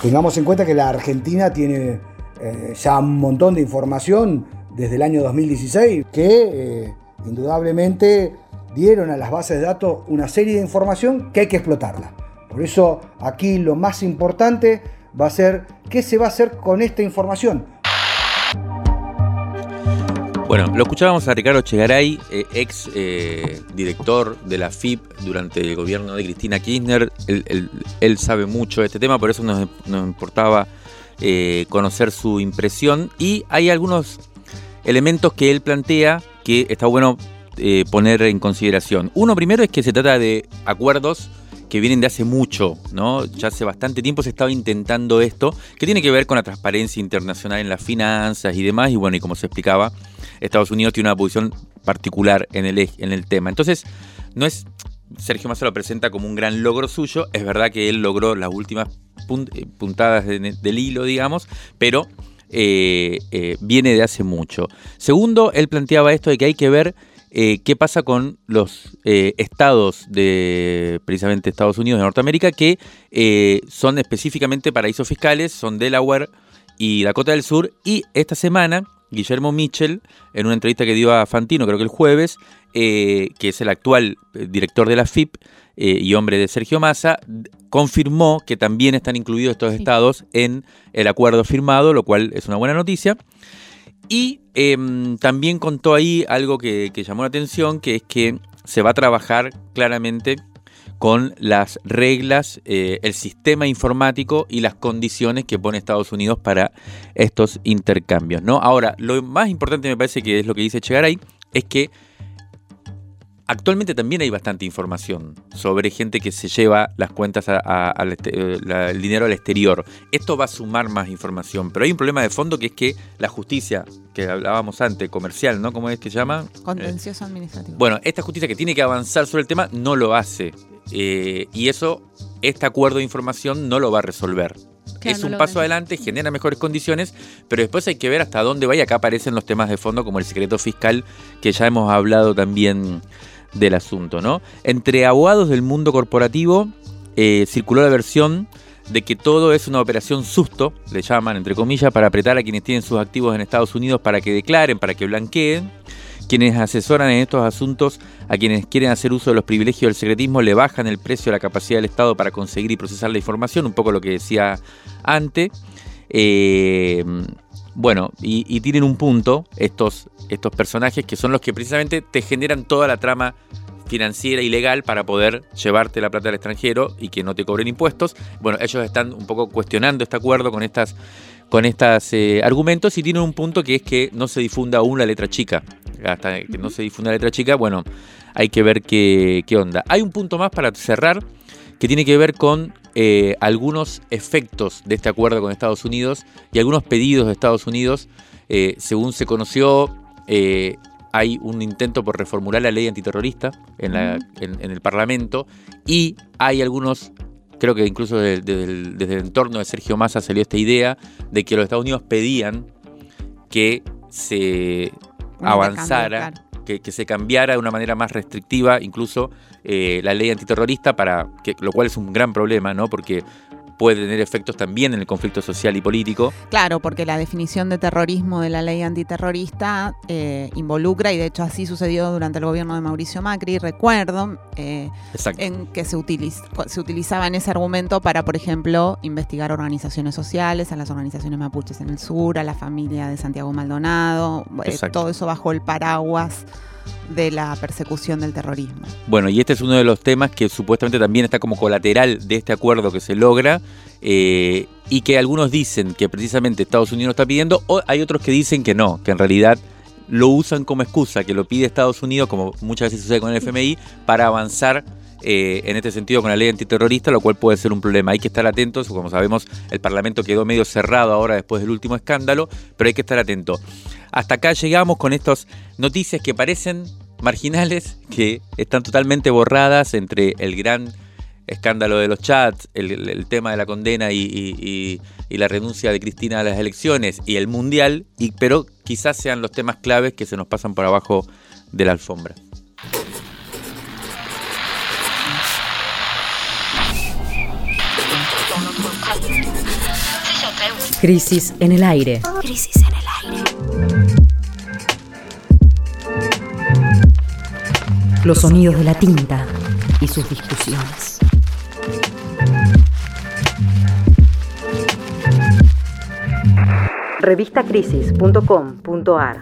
Tengamos en cuenta que la Argentina tiene eh, ya un montón de información desde el año 2016 que eh, indudablemente dieron a las bases de datos una serie de información que hay que explotarla. Por eso aquí lo más importante va a ser qué se va a hacer con esta información. Bueno, lo escuchábamos a Ricardo Chegaray, eh, ex eh, director de la FIP durante el gobierno de Cristina Kirchner. Él, sabe mucho de este tema, por eso nos, importaba conocer su impresión. Y hay algunos elementos que él plantea que está bueno eh, poner en consideración. Uno primero es que se trata de acuerdos que vienen de hace mucho, ¿no? Ya hace bastante tiempo se estaba intentando esto, que tiene que ver con la transparencia internacional en las finanzas y demás, y bueno, y como se explicaba, Estados Unidos tiene una posición particular en el, en el tema. Entonces, no es, Sergio Massa lo presenta como un gran logro suyo, es verdad que él logró las últimas eh, puntadas del hilo, digamos, pero eh, eh, viene de hace mucho. Segundo, él planteaba esto de que hay que ver eh, qué pasa con los estados de precisamente Estados Unidos de Norteamérica que son específicamente paraísos fiscales, son Delaware y Dakota del Sur. Y esta semana, Guillermo Mitchell, en una entrevista que dio a Fantino, creo que el jueves, que es el actual director de la FIP y hombre de Sergio Massa, confirmó que también están incluidos estos estados en el acuerdo firmado, lo cual es una buena noticia. Y em, también contó ahí algo que, llamó la atención, que es que se va a trabajar claramente con las reglas, eh, el sistema informático y las condiciones que pone Estados Unidos para estos intercambios. ¿no? Ahora, lo más importante me parece que es lo que dice Chegaray, es que Actualmente también hay bastante información sobre gente que se lleva las cuentas al eh, el dinero al exterior. Esto va a sumar más información, pero hay un problema de fondo que es que la justicia, que hablábamos antes, comercial, ¿no? ¿Cómo es que se llama? Contencioso administrativo. Bueno, esta justicia que tiene que avanzar sobre el tema no lo hace. Eh, y eso, este acuerdo de información no lo va a resolver. es un paso adelante, genera mejores condiciones, pero después hay que ver hasta dónde va y acá aparecen los temas de fondo como el secreto fiscal que ya hemos hablado también del asunto, ¿no? Entre abogados del mundo corporativo eh, circuló la versión de que todo es una operación susto, le llaman entre comillas, para apretar a quienes tienen sus activos en Estados Unidos para que declaren, para que blanqueen. Quienes asesoran en estos asuntos a quienes quieren hacer uso de los privilegios del secretismo le bajan el precio a la capacidad del Estado para conseguir y procesar la información, un poco lo que decía antes. Eh, bueno, y, tienen un punto estos, estos personajes que son los que precisamente te generan toda la trama financiera y legal para poder llevarte la plata al extranjero y que no te cobren impuestos. Bueno, ellos están un poco cuestionando este acuerdo con estas con estos eh, argumentos y tienen un punto que es que no se difunda aún la letra chica. Hasta que no se difunda la letra chica, bueno, hay que ver qué, qué onda. Hay un punto más para cerrar que tiene que ver con eh, algunos efectos de este acuerdo con Estados Unidos y algunos pedidos de Estados Unidos. Eh, según se conoció, eh, hay un intento por reformular la ley antiterrorista en, el Parlamento y hay algunos, creo que incluso desde, el, entorno de Sergio Massa salió esta idea de que los Estados Unidos pedían que se avanzara que, se cambiara de una manera más restrictiva, incluso eh, la ley antiterrorista, para lo cual es un gran problema, ¿no? Porque puede tener efectos también en el conflicto social y político. Claro, porque la definición de terrorismo de la ley antiterrorista eh, involucra, y de hecho así sucedió durante el gobierno de Mauricio Macri, recuerdo, eh, en que se, utiliz se utilizaba en ese argumento para, por ejemplo, investigar organizaciones sociales, a las organizaciones mapuches en el sur, a la familia de Santiago Maldonado, eh, todo eso bajo el paraguas de la persecución del terrorismo. Bueno, y este es uno de los temas que supuestamente también está como colateral de este acuerdo que se logra eh, y que algunos dicen que precisamente Estados Unidos está pidiendo, o hay otros que dicen que no, que en realidad lo usan como excusa, que lo pide Estados Unidos, como muchas veces sucede con el FMI, para avanzar eh, en este sentido con la ley antiterrorista, lo cual puede ser un problema. Hay que estar atentos, como sabemos, el Parlamento quedó medio cerrado ahora después del último escándalo, pero hay que estar atento. Hasta acá llegamos con estas noticias que parecen marginales, que están totalmente borradas entre el gran escándalo de los chats, el, tema de la condena y, la renuncia de Cristina a las elecciones y el mundial, y, pero quizás sean los temas claves que se nos pasan por abajo de la alfombra. Crisis en el aire. Crisis en el aire. Los sonidos de la tinta y sus discusiones. Revistacrisis.com.ar